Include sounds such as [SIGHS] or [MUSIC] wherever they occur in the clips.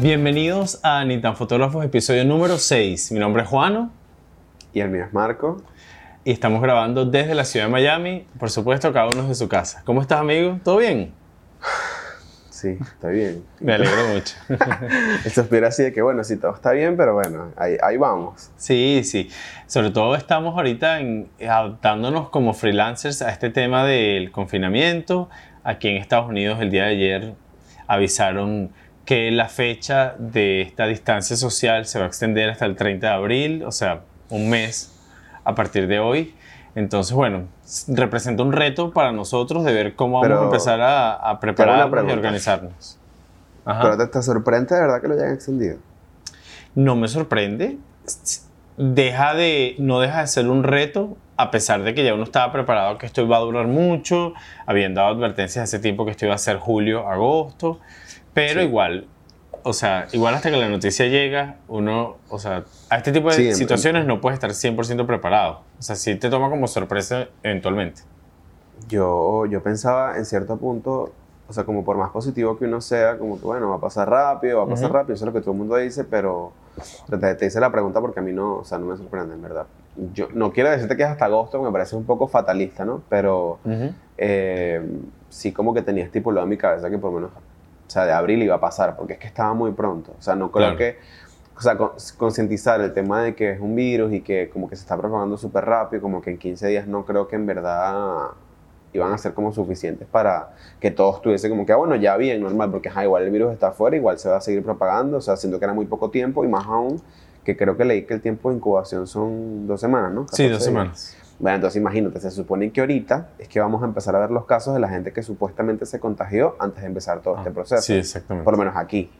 Bienvenidos a Nitan Fotógrafos, episodio número 6. Mi nombre es Juano. Y el mío es Marco. Y estamos grabando desde la ciudad de Miami, por supuesto, cada uno de su casa. ¿Cómo estás, amigo? ¿Todo bien? [SIGHS] Sí, está bien. Me alegro mucho. [LAUGHS] Esto espera así de que, bueno, sí, todo está bien, pero bueno, ahí, ahí vamos. Sí, sí. Sobre todo estamos ahorita en, adaptándonos como freelancers a este tema del confinamiento. Aquí en Estados Unidos el día de ayer avisaron que la fecha de esta distancia social se va a extender hasta el 30 de abril, o sea, un mes a partir de hoy. Entonces, bueno, representa un reto para nosotros de ver cómo vamos a empezar a, a prepararnos y organizarnos. Pero te, te, sorprende de verdad que lo hayan extendido. No me sorprende. Deja de, no deja de ser un reto, a pesar de que ya uno estaba preparado que esto iba a durar mucho, habían dado advertencias hace tiempo que esto iba a ser julio, agosto, pero igual o sea, igual hasta que la noticia llega, uno, o sea, a este tipo de situaciones no puedes estar 100% preparado. O sea, sí te toma como sorpresa eventualmente. Yo, yo pensaba en cierto punto, o sea, como por más positivo que uno sea, como que bueno, va a pasar rápido, va a pasar rápido, eso es lo que todo el mundo dice, pero te, te, hice la pregunta porque a mí no, o sea, no me sorprende, en verdad. Yo no quiero decirte que es hasta agosto, me parece un poco fatalista, ¿no? Pero eh, sí como que tenía estipulado en mi cabeza que por lo menos o sea, de abril iba a pasar, porque es que estaba muy pronto. O sea, no creo que, o sea, concientizar el tema de que es un virus y que como que se está propagando súper rápido, como que en 15 días no creo que en verdad iban a ser como suficientes para que todo estuviese como que, ah, bueno, ya bien, normal, porque igual el virus está afuera, igual se va a seguir propagando, o sea, siento que era muy poco tiempo y más aún que creo que leí que el tiempo de incubación son dos semanas, ¿no? Sí, dos semanas. Bueno, entonces imagínate, se supone que ahorita es que vamos a empezar a ver los casos de la gente que supuestamente se contagió antes de empezar todo este ah, proceso. Sí, exactamente. Por lo menos aquí.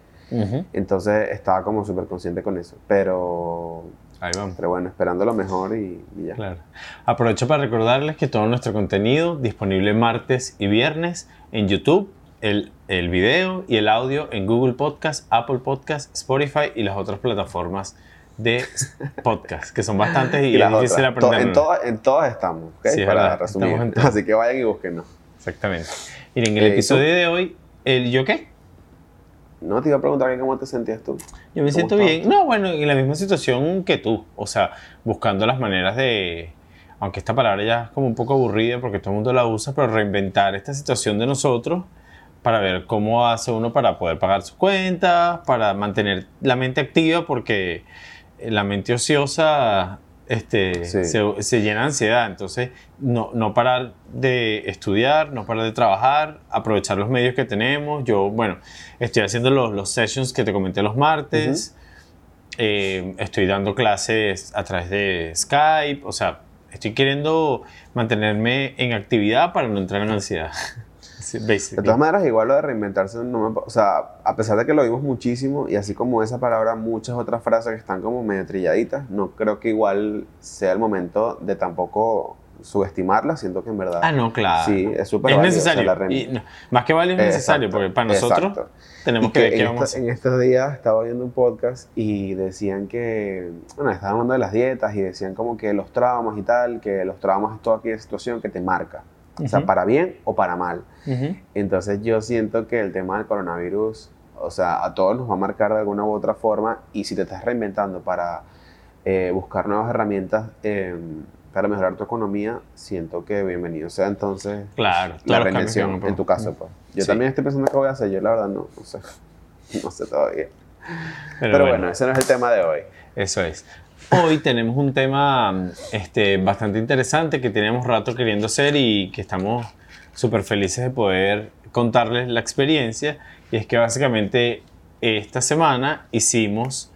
Entonces estaba como súper consciente con eso. Pero. Ahí vamos. Pero bueno, esperando lo mejor y, ya. Claro. Aprovecho para recordarles que todo nuestro contenido disponible martes y viernes en YouTube, el, el video y el audio en Google Podcast, Apple Podcast, Spotify y las otras plataformas de podcast, que son bastantes y, [LAUGHS] es difícil aprender. En, todas, en todas estamos, ¿okay? para resumir. Así que vayan y búsquenos. Exactamente. Y en el eh, episodio de hoy, ¿el yo qué? No, te iba a preguntar cómo te sentías tú. Yo me siento bien. No, bueno, en la misma situación que tú. O sea, buscando las maneras de, aunque esta palabra ya es como un poco aburrida porque todo el mundo la usa, pero reinventar esta situación de nosotros para ver cómo hace uno para poder pagar sus cuentas, para mantener la mente activa, porque la mente ociosa este, se, llena de ansiedad. Entonces, no, no, parar de estudiar, no parar de trabajar, aprovechar los medios que tenemos. Yo, bueno, estoy haciendo los, los sessions que te comenté los martes. Eh, estoy dando clases a través de Skype. O sea, estoy queriendo mantenerme en actividad para no entrar en ansiedad. [LAUGHS] de todas maneras, igual lo de reinventarse, no me, o sea, a pesar de que lo vimos muchísimo, y así como esa palabra, muchas otras frases que están como medio trilladitas, no creo que igual sea el momento de tampoco subestimarla, siento que en verdad... Ah, no, claro. Sí, es súper Es necesario. más que vale es necesario, porque para nosotros tenemos que, ver en, en estos días estaba viendo un podcast y decían que, bueno, estaban hablando de las dietas y decían como que los traumas y tal, que los traumas es toda aquella situación que te marca. O sea, para bien o para mal. Entonces yo siento que el tema del coronavirus, o sea, a todos nos va a marcar de alguna u otra forma y si te estás reinventando para eh, buscar nuevas herramientas em, para mejorar tu economía, siento que bienvenido sea entonces claro, la reinvención en tu caso. Pues. Yo también estoy pensando qué voy a hacer, yo la verdad no, no sé, [LAUGHS] no sé todavía. Pero, bueno, ese no es el tema de hoy. Eso es. Hoy tenemos un tema este, bastante interesante que teníamos rato queriendo hacer y que estamos súper felices de poder contarles la experiencia. Y es que básicamente esta semana hicimos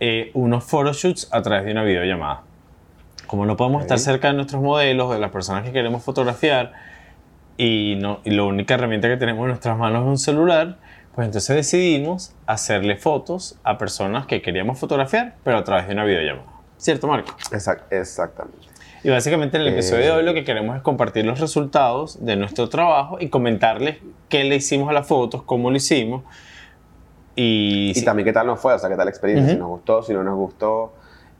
eh, unos photoshoots a través de una videollamada. Como no podemos estar cerca de nuestros modelos, de las personas que queremos fotografiar, y, no, y la única herramienta que tenemos en nuestras manos es un celular, pues entonces decidimos hacerle fotos a personas que queríamos fotografiar, pero a través de una videollamada. ¿Cierto, Marco? exactamente. Y básicamente en el episodio de hoy lo que queremos es compartir los resultados de nuestro trabajo y comentarles qué le hicimos a las fotos, cómo lo hicimos. Y, y también qué tal nos fue, o sea, qué tal la experiencia, si nos gustó, si no nos gustó.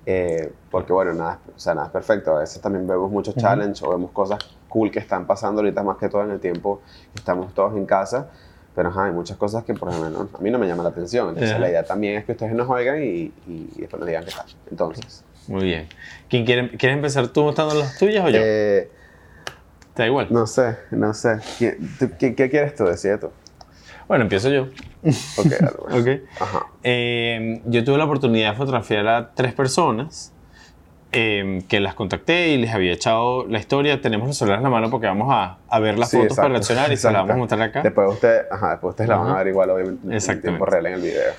Eh, porque bueno, nada, o sea, nada es perfecto. A veces también vemos muchos challenges o vemos cosas cool que están pasando ahorita más que todo en el tiempo que estamos todos en casa Pero ajá, hay muchas cosas que por ejemplo a mí no me llama la atención. Entonces Ajá. la idea también es que ustedes nos oigan y, y después nos digan qué tal. Entonces, Muy bien. ¿Quién quiere, ¿Quieres empezar tú mostrando las tuyas o yo? eh, ¿Te da igual? no sé, no sé. ¿Qué, tú- qué- qué quieres tú? Decide tú. Bueno, empiezo yo. Ok, dale, pues. [LAUGHS] Ok. Ajá. Eh, yo tuve la oportunidad de fotografiar a tres personas eh, que las contacté y les había echado la historia. Tenemos los celulares en la mano porque vamos a, a ver las Sí, fotos para exacto, reaccionar y se las vamos a exacto. mostrar acá. Después ustedes, ajá, después ustedes la van a ver igual, obviamente, en tiempo real en el video.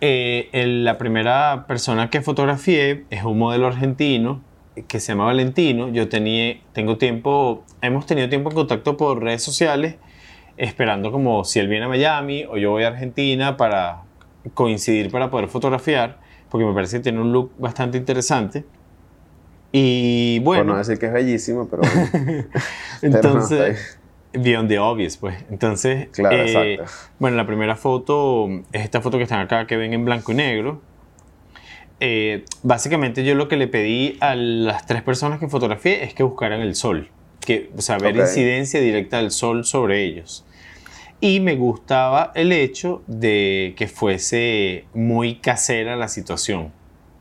Eh, el- la primera persona que fotografié es un modelo argentino que se llama Valentino. Yo tenía, tengo tiempo, hemos tenido tiempo en contacto por redes sociales, esperando como si él viene a Miami o yo voy a Argentina para coincidir para poder fotografiar, porque me parece que tiene un look bastante interesante. Y Por bueno, no decir que es bellísimo, pero [LAUGHS] entonces, beyond the obvious, pues. Entonces, Claro, eh, exacto. bueno, la primera foto es esta foto que están acá, que ven en blanco y negro. Eh, básicamente yo lo que le pedí a las tres personas que fotografié es que buscaran el sol, que, o sea, ver incidencia directa del sol sobre ellos. Y me gustaba el hecho de que fuese muy casera la situación.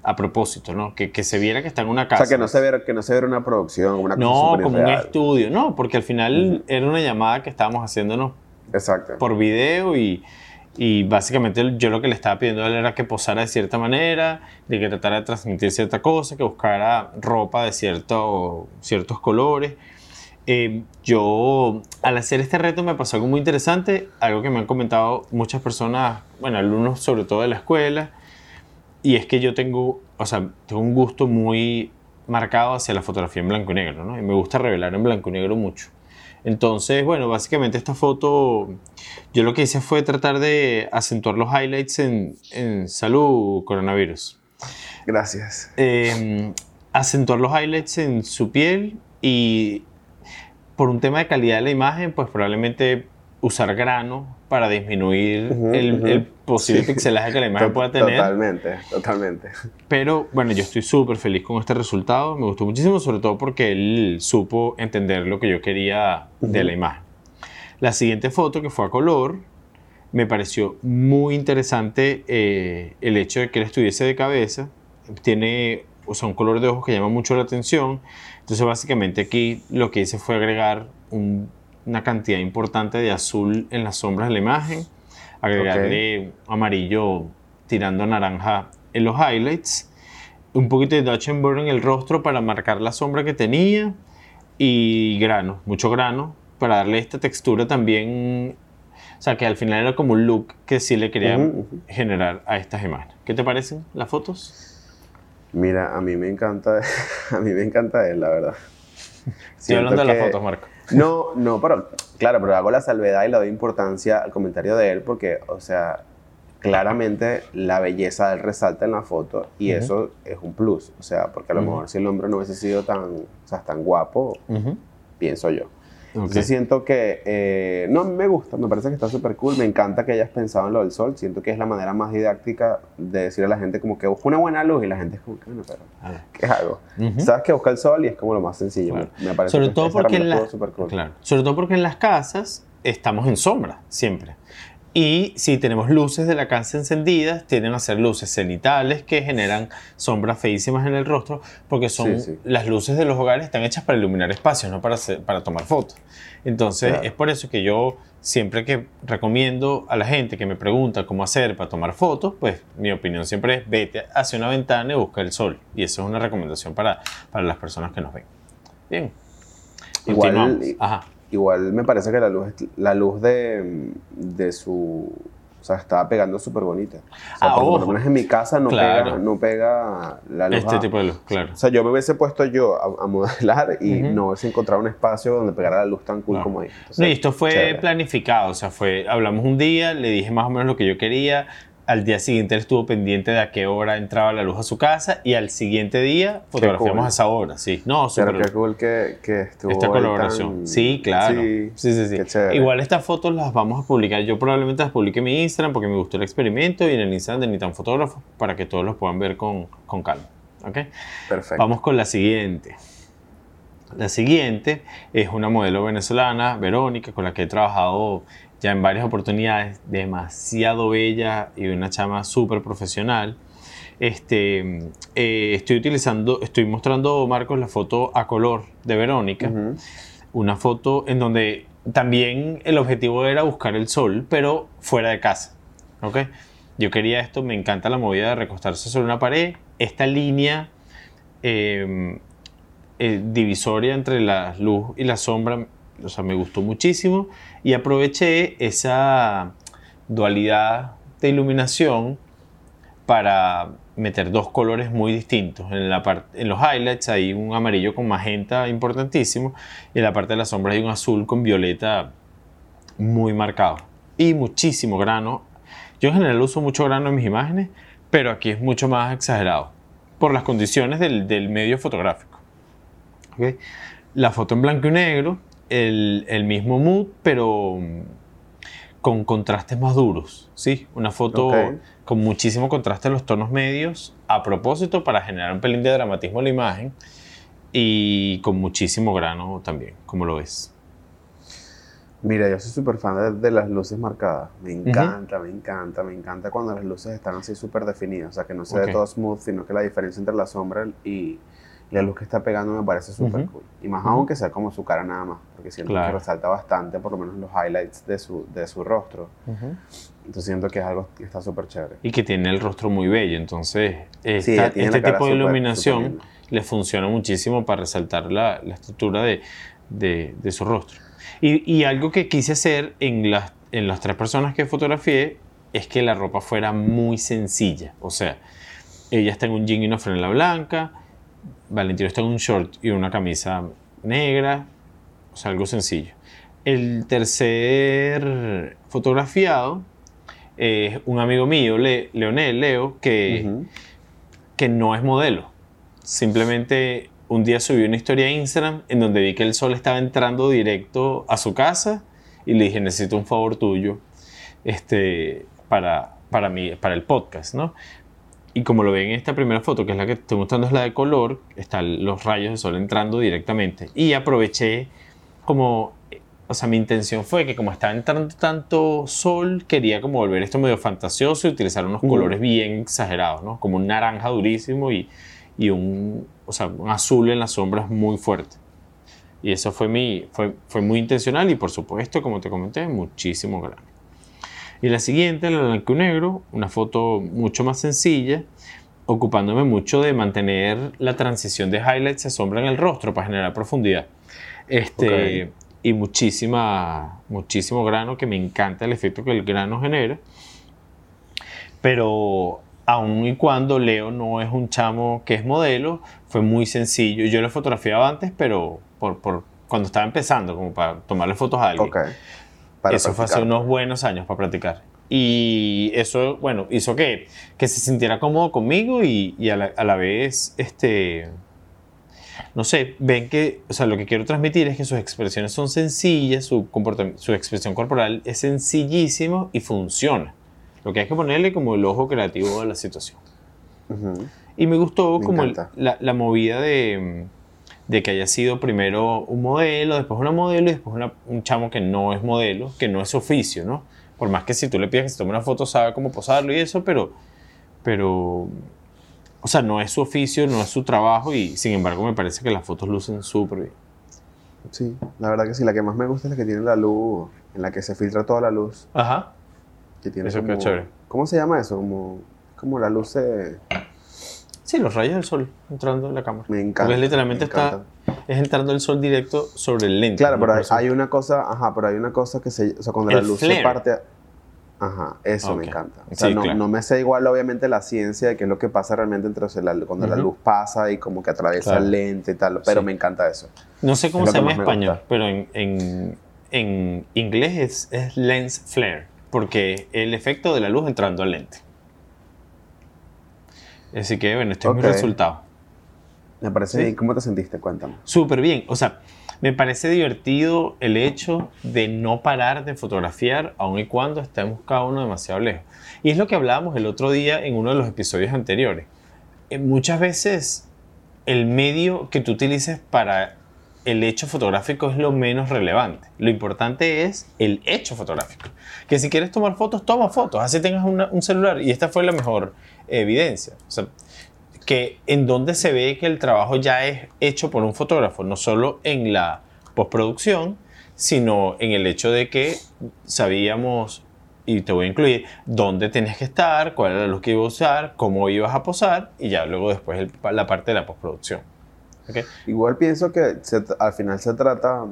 A propósito, ¿no? Que, que se viera que está en una O casa. sea, que no se viera, que no se viera una producción, una cosa No, súper como un irreal. estudio, no, porque al final era una llamada que estábamos haciéndonos Exacto. por video y, y básicamente yo lo que le estaba pidiendo a él era que posara de cierta manera, de que tratara de transmitir cierta cosa, que buscara ropa de cierto, ciertos colores. Eh, yo, al hacer este reto me pasó algo muy interesante, algo que me han comentado muchas personas, bueno, alumnos sobre todo de la escuela, y es que yo tengo, o sea, tengo un gusto muy marcado hacia la fotografía en blanco y negro, ¿no? Y me gusta revelar en blanco y negro mucho. Entonces, bueno, básicamente esta foto, yo lo que hice fue tratar de acentuar los highlights en, en salud coronavirus. Gracias. Eh, acentuar los highlights en su piel y por un tema de calidad de la imagen, pues probablemente usar grano para disminuir el, posible Sí. pixelaje que la imagen pueda tener. Totalmente, totalmente. Pero bueno, yo estoy súper feliz con este resultado. Me gustó muchísimo, sobre todo porque él supo entender lo que yo quería de la imagen. La siguiente foto, que fue a color, me pareció muy interesante eh, el hecho de que él estuviese de cabeza. Tiene o sea, un color de ojos que llama mucho la atención. Entonces, básicamente aquí lo que hice fue agregar un- una cantidad importante de azul en las sombras de la imagen, agregarle amarillo tirando a naranja en los highlights, un poquito de Dutch and Burn en el rostro para marcar la sombra que tenía y grano, mucho grano, para darle esta textura también. O sea, que al final era como un look que sí le quería Ujú, ujú. generar a estas imágenes. ¿Qué te parecen las fotos? Mira, a mí me encanta, [LAUGHS] a mí me encanta él, la verdad. Estoy hablando de las fotos, Marco. No, no, pero claro, pero hago la salvedad y le doy importancia al comentario de él porque, o sea, claramente la belleza de él resalta en la foto y eso es un plus, o sea, porque a lo mejor si el hombre no hubiese sido tan, o sea, tan guapo, pienso yo. Entonces siento que, eh, no, me gusta, me parece que está súper cool, me encanta que hayas pensado en lo del sol, siento que es la manera más didáctica de decirle a la gente como que busca una buena luz y la gente es como que, bueno, pero, Ah. ¿qué hago? Sabes que busca el sol y es como lo más sencillo, Claro. me, parece Sobre que todo porque en la- cool. Claro. Sobre todo porque en las casas estamos en sombra siempre. Y si tenemos luces de la casa encendidas, tienden a ser luces cenitales que generan sombras feísimas en el rostro, porque son Sí, sí. las luces de los hogares están hechas para iluminar espacios, no para, hacer- para tomar fotos. Entonces, Claro. es por eso que yo siempre que recomiendo a la gente que me pregunta cómo hacer para tomar fotos, pues mi opinión siempre es vete hacia una ventana y busca el sol. Y eso es una recomendación para, para las personas que nos ven. Bien. Igual-. Ajá. Igual me parece que la luz, la luz de, de su... O sea, estaba pegando súper bonita. O sea, Ah, por lo menos en mi casa no, Claro. pega, no pega la luz. Este a- tipo de luz, claro. O sea, yo me hubiese puesto yo a, a modelar y Ujú. no hubiese encontrado un espacio donde pegara la luz tan cool Claro. como ahí. Entonces, No, y esto fue chévere. planificado, o sea, fue, hablamos un día, le dije más o menos lo que yo quería, al día siguiente él estuvo pendiente de a qué hora entraba la luz a su casa y al siguiente día fotografiamos cool. a esa hora, sí. No, Pero súper qué cool que, que estuvo esta colaboración. tan- Sí, claro. Sí, Sí, sí, sí. Igual estas fotos las vamos a publicar. Yo probablemente las publique en mi Instagram porque me gustó el experimento y en el Instagram de Ni tan Fotógrafo para que todos los puedan ver con, con calma. ¿Ok? Perfecto. Vamos con la siguiente. La siguiente es una modelo venezolana, Verónica, con la que he trabajado ya en varias oportunidades, demasiado bella y una chama súper profesional. Este, eh, estoy utilizando, estoy mostrando, Marcos, la foto a color de Verónica. Una foto en donde también el objetivo era buscar el sol, pero fuera de casa. ¿ok? Yo quería esto, me encanta la movida de recostarse sobre una pared. Esta línea em, eh, divisoria entre la luz y la sombra, o sea, me gustó muchísimo. Y aproveché esa dualidad de iluminación para meter dos colores muy distintos. En, la en los highlights hay un amarillo con magenta importantísimo y en la parte de la sombra hay un azul con violeta muy marcado. Y muchísimo grano. Yo en general uso mucho grano en mis imágenes, pero aquí es mucho más exagerado por las condiciones del, del medio fotográfico. La foto en blanco y negro, el, el mismo mood, pero con contrastes más duros, ¿sí? Una foto con muchísimo contraste en los tonos medios a propósito para generar un pelín de dramatismo en la imagen y con muchísimo grano también, como lo ves. Mira, yo soy súper fan de, las luces marcadas. Me encanta, me encanta, me encanta cuando las luces están así súper definidas. O sea, que no se ve todo smooth, sino que la diferencia entre la sombra y, la luz que está pegando me parece súper cool. Y más aún que sea como su cara nada más, porque siento que resalta bastante, por lo menos los highlights de su, de su rostro. Entonces siento que es algo que está súper chévere. Y que tiene el rostro muy bello, entonces este tipo de iluminación le funciona muchísimo para resaltar la, la estructura de, de, de, su rostro. Y, y, algo que quise hacer en las, en las tres personas que fotografié es que la ropa fuera muy sencilla. O sea, ella está en un jean y una franela blanca, Valentino está en un short y una camisa negra, o sea, algo sencillo. El tercer fotografiado es un amigo mío, Leonel, Leo, que, que no es modelo. Simplemente un día subí una historia a Instagram en donde vi que el sol estaba entrando directo a su casa y le dije, necesito un favor tuyo este, para, para, mí, para el podcast, ¿no? Y como lo ven en esta primera foto, que es la que estoy mostrando, es la de color, están los rayos de sol entrando directamente. Y aproveché como, o sea, mi intención fue que como estaba entrando tanto sol, quería como volver esto medio fantasioso y utilizar unos colores bien exagerados, ¿no? Como un naranja durísimo y, y un, o sea, un azul en las sombras muy fuerte. Y eso fue, mi, fue, fue muy intencional y por supuesto, como te comenté, muchísimo grano. Y la siguiente, la blanco y negro, una foto mucho más sencilla, ocupándome mucho de mantener la transición de highlights a sombra en el rostro para generar profundidad. Este, Y muchísima, muchísimo grano, que me encanta el efecto que el grano genera. Pero aun y cuando Leo no es un chamo que es modelo, fue muy sencillo. Yo lo fotografiaba antes, pero por, por cuando estaba empezando, como para tomarle fotos a alguien. Eso fue hace unos buenos años para practicar. Y eso, bueno, hizo que, que se sintiera cómodo conmigo y, y a, la, a, la, vez, este, no sé, ven que, o sea, lo que quiero transmitir es que sus expresiones son sencillas, su, comportamiento, su expresión corporal es sencillísimo y funciona. Lo que hay que ponerle como el ojo creativo a la situación. Y me gustó como la, la, movida de, de, que haya sido primero un modelo, después una modelo y después una, un chamo que no es modelo, que no es oficio, ¿no? Por más que si tú le pides que se tome una foto, sabe cómo posarlo y eso, pero, pero, o sea, no es su oficio, no es su trabajo y sin embargo me parece que las fotos lucen súper bien. Sí, la verdad que sí, la que más me gusta es la que tiene la luz, en la que se filtra toda la luz. Ajá. Que tiene eso como, chévere. ¿Cómo se llama eso? Como, como la luz de... Sí, los rayos del sol entrando en la cámara. Me encanta. Porque literalmente está es entrando el sol directo sobre el lente. Claro, pero hay, una cosa, ajá, pero hay una cosa que se, o sea, cuando la luz se parte, ajá, eso me encanta. O sea, no, no, me sé igual obviamente la ciencia de qué es lo que pasa realmente entre, cuando la luz pasa y como que atraviesa el lente y tal, pero me encanta eso. No sé cómo se llama en español, pero en, en, en inglés es, es lens flare, porque el efecto de la luz entrando al lente. Así que, bueno, este es mi resultado. Me parece bien. ¿Cómo te sentiste? Cuéntame. Súper bien. O sea, me parece divertido el hecho de no parar de fotografiar aun y cuando estemos cada uno demasiado lejos. Y es lo que hablábamos el otro día en uno de los episodios anteriores. Eh, muchas veces el medio que tú utilices para el hecho fotográfico es lo menos relevante. Lo importante es el hecho fotográfico. Que si quieres tomar fotos, toma fotos. Así tengas una- un celular. Y esta fue la mejor evidencia. O sea, que en donde se ve que el trabajo ya es hecho por un fotógrafo, no solo en la postproducción, sino en el hecho de que sabíamos, y te voy a incluir, dónde tenías que estar, cuál era la luz que ibas a usar, cómo ibas a posar, y ya luego después el- la parte de la postproducción. ¿Ok? Igual pienso que se- al final se trata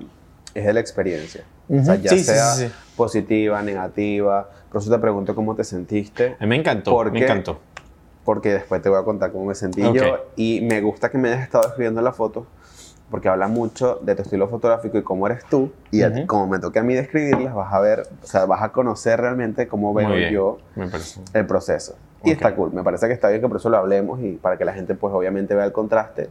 es de la experiencia. O sea, ya Sí, sea sí, sí. positiva, negativa. Por eso te pregunto cómo te sentiste, me encantó, ¿Por me encantó. Porque después te voy a contar cómo me sentí Ok. yo. Y me gusta que me hayas estado escribiendo la foto, porque habla mucho de tu estilo fotográfico y cómo eres tú. Y ti- Ujú. como me toque a mí describirlas, vas a ver, o sea, vas a conocer realmente cómo veo yo el proceso. Y Ok. está cool. Me parece que está bien que por eso lo hablemos y para que la gente, pues, obviamente vea el contraste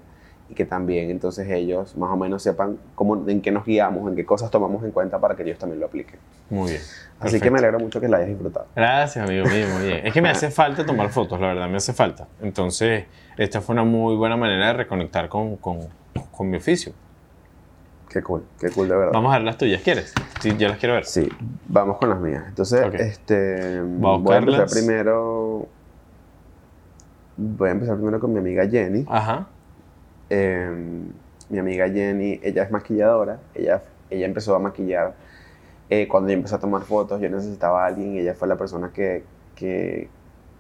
y que también entonces ellos más o menos sepan cómo, en qué nos guiamos, en qué cosas tomamos en cuenta para que ellos también lo apliquen. Muy bien. Así que me alegro mucho que la hayas disfrutado. Gracias, amigo mío, muy bien. Es que me hace [LAUGHS] falta tomar fotos, la verdad, me hace falta. Entonces, esta fue una muy buena manera de reconectar con, con, con mi oficio. Qué cool, qué cool de verdad. Vamos a ver las tuyas, ¿quieres? Sí, yo las quiero ver. Sí, vamos con las mías. Entonces, Ok. este, a voy a empezar primero. Voy a empezar primero con mi amiga Jenny. Ajá. Eh, mi amiga Jenny, ella es maquilladora. Ella, ella empezó a maquillar eh, cuando yo empecé a tomar fotos. Yo necesitaba a alguien y ella fue la persona que, que,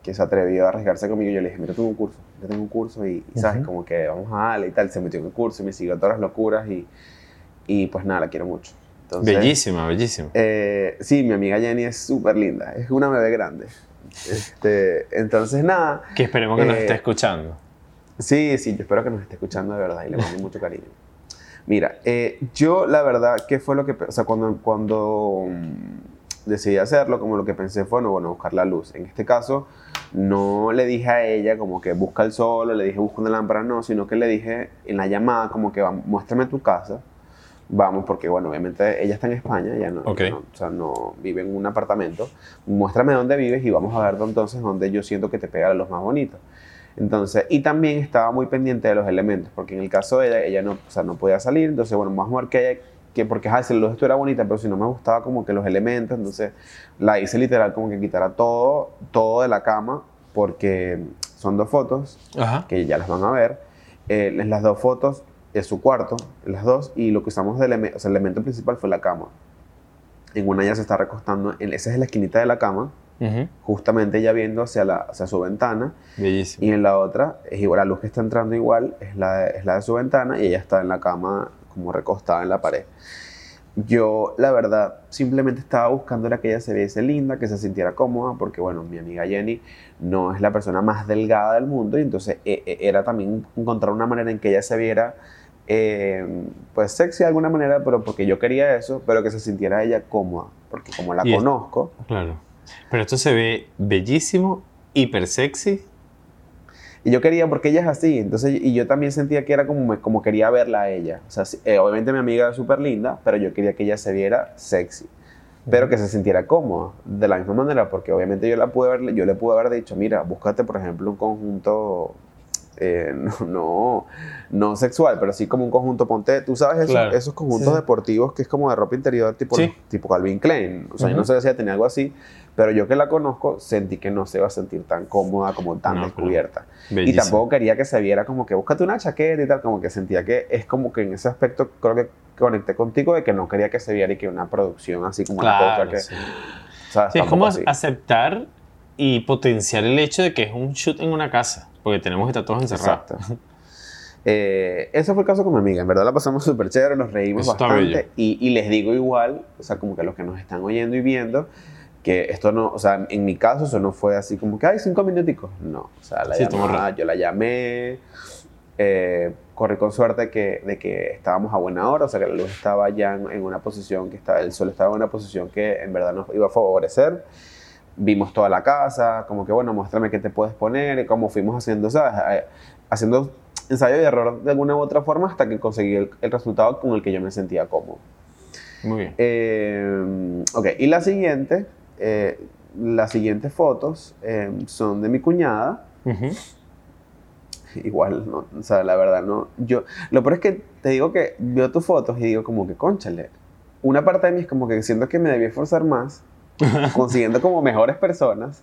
que se atrevió a arriesgarse conmigo. Yo le dije, mira, tengo un curso, yo tengo un curso y, y, sabes, Ujú. como que vamos a darle y tal. Se metió en el curso y me siguió todas las locuras y, y pues nada, la quiero mucho. Entonces, bellísima, bellísima. eh, sí, mi amiga Jenny es súper linda, es una bebé grande. Este, entonces, nada, Que esperemos que nos eh, esté escuchando. Sí, sí, yo espero que nos esté escuchando de verdad y le mando mucho cariño. Mira, eh, yo la verdad, ¿qué fue lo que, o sea, cuando, cuando mm, decidí hacerlo, como lo que pensé fue, no, bueno, buscar la luz. En este caso, no le dije a ella como que busca el sol o le dije busca una lámpara, no, sino que le dije en la llamada como que "Va, muéstrame tu casa. Vamos, porque bueno, obviamente ella está en España, no, Ok. no- o sea, no vive en un apartamento. Muéstrame dónde vives y vamos a ver entonces dónde yo siento que te pega la luz más bonita. Entonces, y también estaba muy pendiente de los elementos, porque en el caso de ella, ella no, o sea, no podía salir, entonces, bueno, vamos a ver que ella, que porque, la luz esto era bonita, pero si no me gustaba como que los elementos, entonces la hice literal como que quitara todo, todo de la cama, porque son dos fotos, Ajá. que ya las van a ver, eh, las dos fotos es su cuarto, las dos, y lo que usamos de elemento, o sea, el elemento principal fue la cama. En una ella se está recostando, en, esa es la esquinita de la cama, Justamente ella viendo hacia, la, hacia su ventana, y en la otra, es igual, la luz que está entrando igual es la, de- es la de su ventana y ella está en la cama como recostada en la pared. Yo, la verdad, simplemente estaba buscando era que ella se viese linda, que se sintiera cómoda, porque bueno, mi amiga Jenny no es la persona más delgada del mundo y entonces eh, eh, era también encontrar una manera en que ella se viera eh, pues sexy de alguna manera, pero porque yo quería eso, pero que se sintiera ella cómoda, porque como la Y es- conozco, Claro. Pero esto se ve bellísimo, hiper sexy. Y yo quería, porque ella es así, entonces, y yo también sentía que era como, como quería verla a ella. O sea, sí, eh, obviamente mi amiga es súper linda, pero yo quería que ella se viera sexy, pero que se sintiera cómoda, de la misma manera, porque obviamente yo, la pude haber, yo le pude haber dicho, mira, búscate, por ejemplo, un conjunto, eh, [LAUGHS] no, no, no sexual, pero sí como un conjunto, ponte, tú sabes esos, Claro. esos conjuntos Sí. deportivos que es como de ropa interior, tipo, Sí. tipo Calvin Klein. O sea, yo no sé si ella tenía algo así, pero yo que la conozco, sentí que no se iba a sentir tan cómoda, como tan No, descubierta. Y tampoco quería que se viera como que búscate una chaqueta y tal, como que sentía que es como que en ese aspecto creo que conecté contigo de que no quería que se viera y que una producción así como una Claro, cosa que, sí. ¿sabes? Sí, es como así. aceptar y potenciar el hecho de que es un shoot en una casa, porque tenemos que estar todos encerrados. Exacto. Eh, ese fue el caso con mi amiga. En verdad la pasamos súper chévere, nos reímos Eso bastante. Y, y les digo igual, o sea, como que los que nos están oyendo y viendo, que esto no, o sea, en mi caso eso no fue así como que, ay, cinco minuticos. No, o sea, la Sí, llamada, yo la llamé, eh, corrí con suerte que, de que estábamos a buena hora, o sea, que la luz estaba ya en, en una posición que estaba, el sol estaba en una posición que en verdad nos iba a favorecer. Vimos toda la casa, como que, bueno, muéstrame qué te puedes poner, y cómo fuimos haciendo, ¿sabes? Eh, Haciendo ensayo y error de alguna u otra forma hasta que conseguí el, el resultado con el que yo me sentía cómodo. Muy bien. Eh, ok, y la siguiente, eh, las siguientes fotos eh, son de mi cuñada. Ujú. igual, no, o sea, la verdad, no. Yo, lo peor es que te digo que veo tus fotos y digo como que, conchale, una parte de mí es como que siento que me debí esforzar más, [LAUGHS] consiguiendo como mejores personas,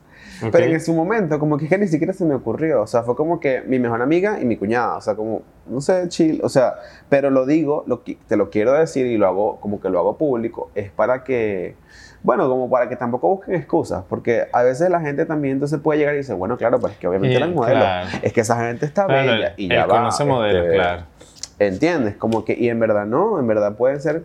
pero en su momento como que, que ni siquiera se me ocurrió, o sea, fue como que mi mejor amiga y mi cuñada, o sea, como, no sé, chill, o sea, pero lo digo, lo, te lo quiero decir y lo hago, como que lo hago público, es para que bueno, como para que tampoco busquen excusas, porque a veces la gente también entonces puede llegar y decir, bueno, claro, pero es que obviamente eran modelos, es que esa gente está bella y ya va. conoce modelos, este, claro. ¿Entiendes? Como que, y en verdad no, en verdad puede ser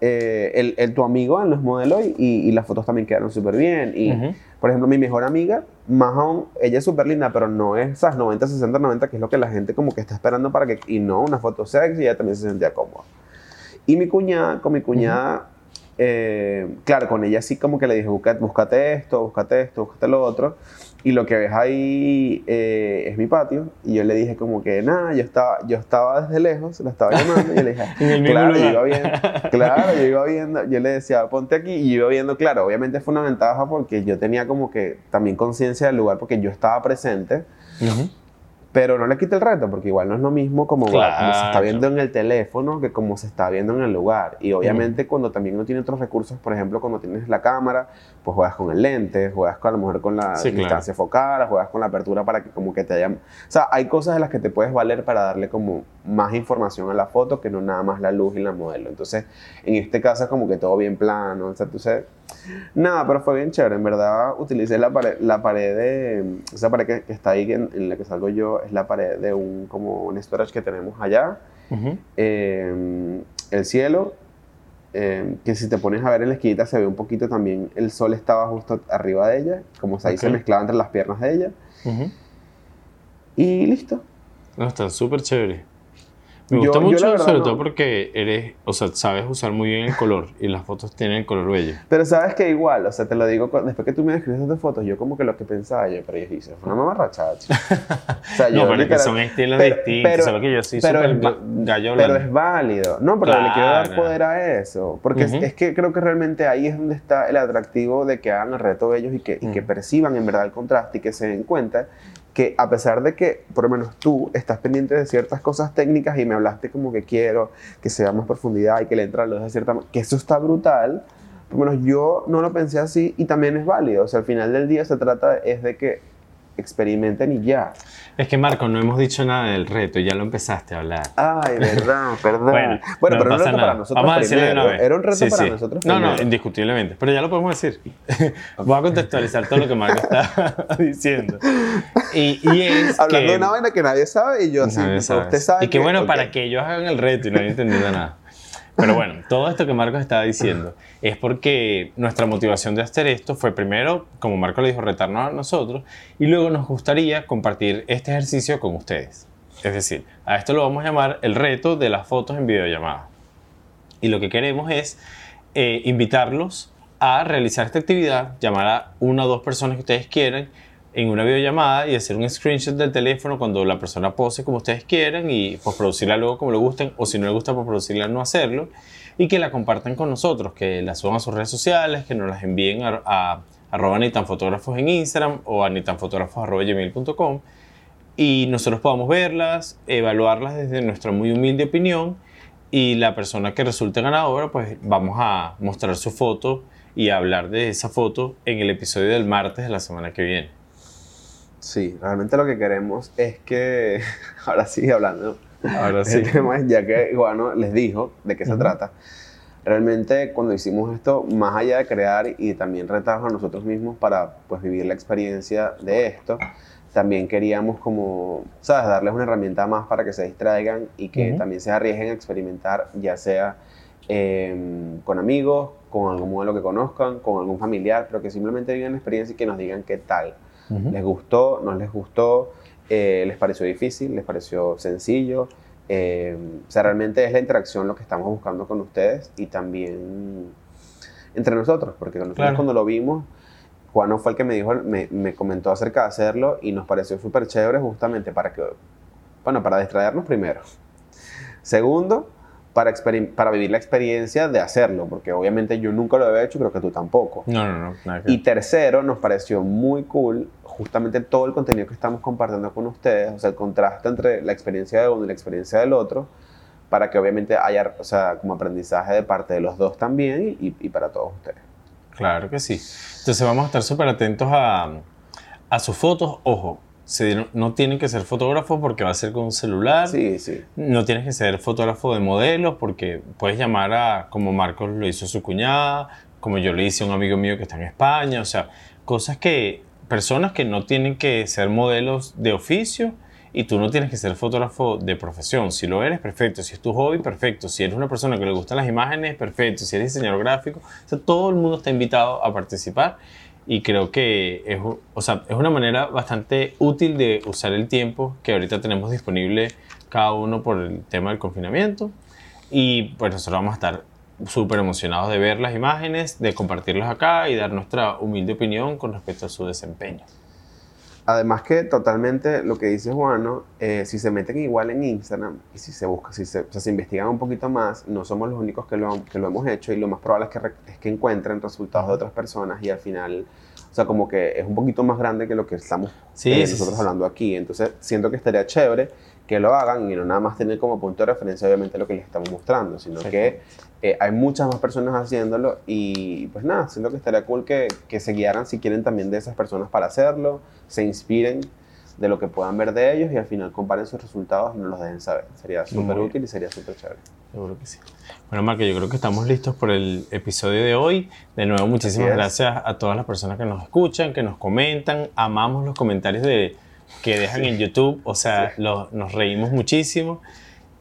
eh, el, el, tu amigo en los modelos y, y, las fotos también quedaron súper bien. Y, por ejemplo, mi mejor amiga, más aún, ella es súper linda, pero no es esas 90, 60, 90, que es lo que la gente como que está esperando para que, y no, una foto sexy, ella también se sentía cómoda. Y mi cuñada, con mi cuñada, eh, claro, con ella sí como que le dije, búscate, esto, búscate esto, búscate lo otro. Y lo que ves ahí eh, es mi patio. Y yo le dije como que nada, yo estaba, yo estaba desde lejos, la estaba llamando y yo le dije, [LAUGHS] claro, yo iba viendo, [LAUGHS] claro, yo iba viendo, yo le decía, ponte aquí y yo iba viendo, claro, obviamente fue una ventaja porque yo tenía como que también conciencia del lugar porque yo estaba presente. Pero no le quita el reto, porque igual no es lo mismo como, se está viendo en el teléfono que como se está viendo en el lugar. Y obviamente cuando también no tiene otros recursos, por ejemplo, cuando tienes la cámara, pues juegas con el lente, juegas con, a lo mejor con la distancia focal, juegas con la apertura para que como que te haya... O sea, hay cosas de las que te puedes valer para darle como más información a la foto que no nada más la luz y la modelo. Entonces, en este caso es como que todo bien plano, o sea, tú sabes... Nada, pero fue bien chévere. En verdad, utilicé la pared, la pared de. Esa pared que, está ahí, en, la que salgo yo, es la pared de un, como un storage que tenemos allá. Em, el cielo, em, que si te pones a ver en la esquinita se ve un poquito también. El sol estaba justo arriba de ella, como ahí se mezclaba entre las piernas de ella. Y listo. No, está súper chévere. Me gusta mucho, sobre todo porque eres, o sea, sabes usar muy bien el color y las fotos tienen el color bello. Pero sabes que igual, o sea, te lo digo, después que tú me describes de fotos, yo como que lo que pensaba, yo, pero yo dije, fue una mamarrachada, [LAUGHS] o sea, yo, No, pero que son estilos distintos, pero, solo que yo sí pero es, gallo Pero es válido. No, pero le quiero dar poder a eso, porque es, que creo que realmente ahí es donde está el atractivo de que hagan el reto ellos y que, y que perciban en verdad el contraste y que se den cuenta que a pesar de que, por lo menos tú, estás pendiente de ciertas cosas técnicas y me hablaste como que quiero que sea más profundidad y que le entra la luz de cierta que eso está brutal, por lo menos yo no lo pensé así y también es válido. O sea, al final del día se trata es de que experimenten y ya. Es que Marco, no hemos dicho nada del reto, ya lo empezaste a hablar. Ay, verdad, [LAUGHS] perdón. bueno, bueno pero no era un reto para nosotros. Vamos a decirlo de una vez. Era un reto para nosotros. No, no, indiscutiblemente. Pero ya lo podemos decir. [LAUGHS] Voy a contextualizar todo lo que Marco está [LAUGHS] diciendo. Y, y es Hablando de una vaina que nadie sabe y yo así. Usted sabe. Y que, bueno, para que ellos hagan el reto y no hayan entendido nada. Pero bueno, todo esto que Marcos estaba diciendo es porque nuestra motivación de hacer esto fue primero, como Marco le dijo, retarnos a nosotros y luego nos gustaría compartir este ejercicio con ustedes. Es decir, a esto lo vamos a llamar el reto de las fotos en videollamada. Y lo que queremos es eh, invitarlos a realizar esta actividad, llamar a una o dos personas que ustedes quieran en una videollamada y hacer un screenshot del teléfono cuando la persona pose como ustedes quieran y producirla luego como le gusten o si no le gusta producirla no hacerlo y que la compartan con nosotros, que la suban a sus redes sociales, que nos las envíen a, a arroba nitanfotógrafos en Instagram o a nitanfotógrafos.gmail.com y nosotros podamos verlas, evaluarlas desde nuestra muy humilde opinión y la persona que resulte ganadora pues vamos a mostrar su foto y hablar de esa foto en el episodio del martes de la semana que viene. Sí, realmente lo que queremos es que, [LAUGHS] ahora sí hablando, ahora sí. ya que Iguano les dijo de qué se trata, realmente cuando hicimos esto, más allá de crear y también retarnos a nosotros mismos para pues vivir la experiencia de esto, también queríamos como, ¿sabes?, darles una herramienta más para que se distraigan y que también se arriesguen a experimentar, ya sea em, con amigos, con algún modelo que conozcan, con algún familiar, pero que simplemente vivan la experiencia y que nos digan qué tal ¿Les gustó? ¿No les gustó? Eh, ¿Les pareció difícil? ¿Les pareció sencillo? Eh, o sea, realmente es la interacción lo que estamos buscando con ustedes y también entre nosotros, porque nosotros cuando lo vimos, Juan fue el que me dijo, me, me comentó acerca de hacerlo y nos pareció súper chévere justamente para que, bueno, para distraernos primero. Segundo, para, para vivir la experiencia de hacerlo, porque obviamente yo nunca lo había hecho, creo que tú tampoco. No, no, no. Y tercero, nos pareció muy cool justamente todo el contenido que estamos compartiendo con ustedes, o sea, el contraste entre la experiencia de uno y la experiencia del otro, para que obviamente haya, o sea, como aprendizaje de parte de los dos también y, y para todos ustedes. Claro que sí. Entonces vamos a estar súper atentos a, a sus fotos. Ojo, no tienen que ser fotógrafos porque va a ser con un celular. Sí, sí. No tienes que ser fotógrafo de modelos porque puedes llamar a, como Marcos lo hizo su cuñada, como yo le hice a un amigo mío que está en España. O sea, cosas que, personas que no tienen que ser modelos de oficio y tú no tienes que ser fotógrafo de profesión. Si lo eres, perfecto. Si es tu hobby, perfecto. Si eres una persona que le gustan las imágenes, perfecto. Si eres diseñador gráfico, todo el mundo está invitado a participar y creo que es, o sea, es una manera bastante útil de usar el tiempo que ahorita tenemos disponible cada uno por el tema del confinamiento y pues nosotros vamos a estar súper emocionados de ver las imágenes, de compartirlas acá y dar nuestra humilde opinión con respecto a su desempeño. Además que totalmente lo que dice Juan, eh, si se meten igual en Instagram y si se busca, si se, se investigan un poquito más, no somos los únicos que lo, que lo hemos hecho y lo más probable es que, es que encuentren resultados de otras personas y al final, o sea, como que es un poquito más grande que lo que estamos eh, nosotros hablando aquí. Entonces, siento que estaría chévere que lo hagan y no nada más tener como punto de referencia obviamente lo que les estamos mostrando, sino que eh, hay muchas más personas haciéndolo y pues nada, siento que estaría cool que, que, se guiaran si quieren también de esas personas para hacerlo, se inspiren de lo que puedan ver de ellos y al final comparen sus resultados y nos los dejen saber. Sería súper útil y sería súper chévere. Seguro que sí. Bueno, Marco, yo creo que estamos listos por el episodio de hoy. De nuevo, muchísimas gracias a todas las personas que nos escuchan, que nos comentan. Amamos los comentarios de que dejan en YouTube. O sea, nos reímos muchísimo.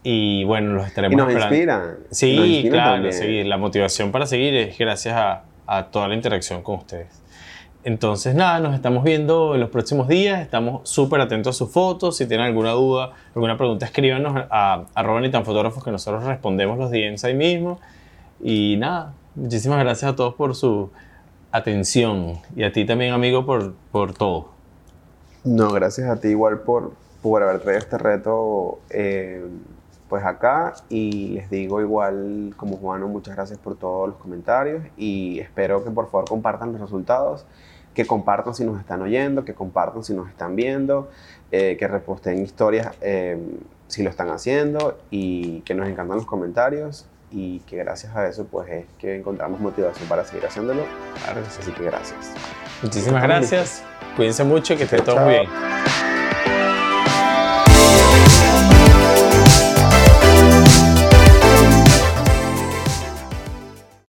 Y bueno, los estaremos y nos inspiran. Sí, claro, La motivación para seguir es gracias a, a, toda la interacción con ustedes. Entonces, nada, nos estamos viendo en los próximos días. Estamos súper atentos a sus fotos. Si tienen alguna duda, alguna pregunta, escríbanos a arroba ni tan fotógrafos que nosotros respondemos los DMs ahí mismo. Y nada, muchísimas gracias a todos por su atención. Y a ti también, amigo, por, por todo. No, gracias a ti igual por, por haber traído este reto eh, pues acá y les digo igual como Juano, muchas gracias por todos los comentarios y espero que por favor compartan los resultados, que compartan si nos están oyendo, que compartan si nos están viendo, eh, que reposten historias eh, si lo están haciendo y que nos encantan los comentarios y que gracias a eso pues es que encontramos motivación para seguir haciéndolo. Así que gracias. Muchísimas gracias. Cuídense mucho, que esté todo muy bien.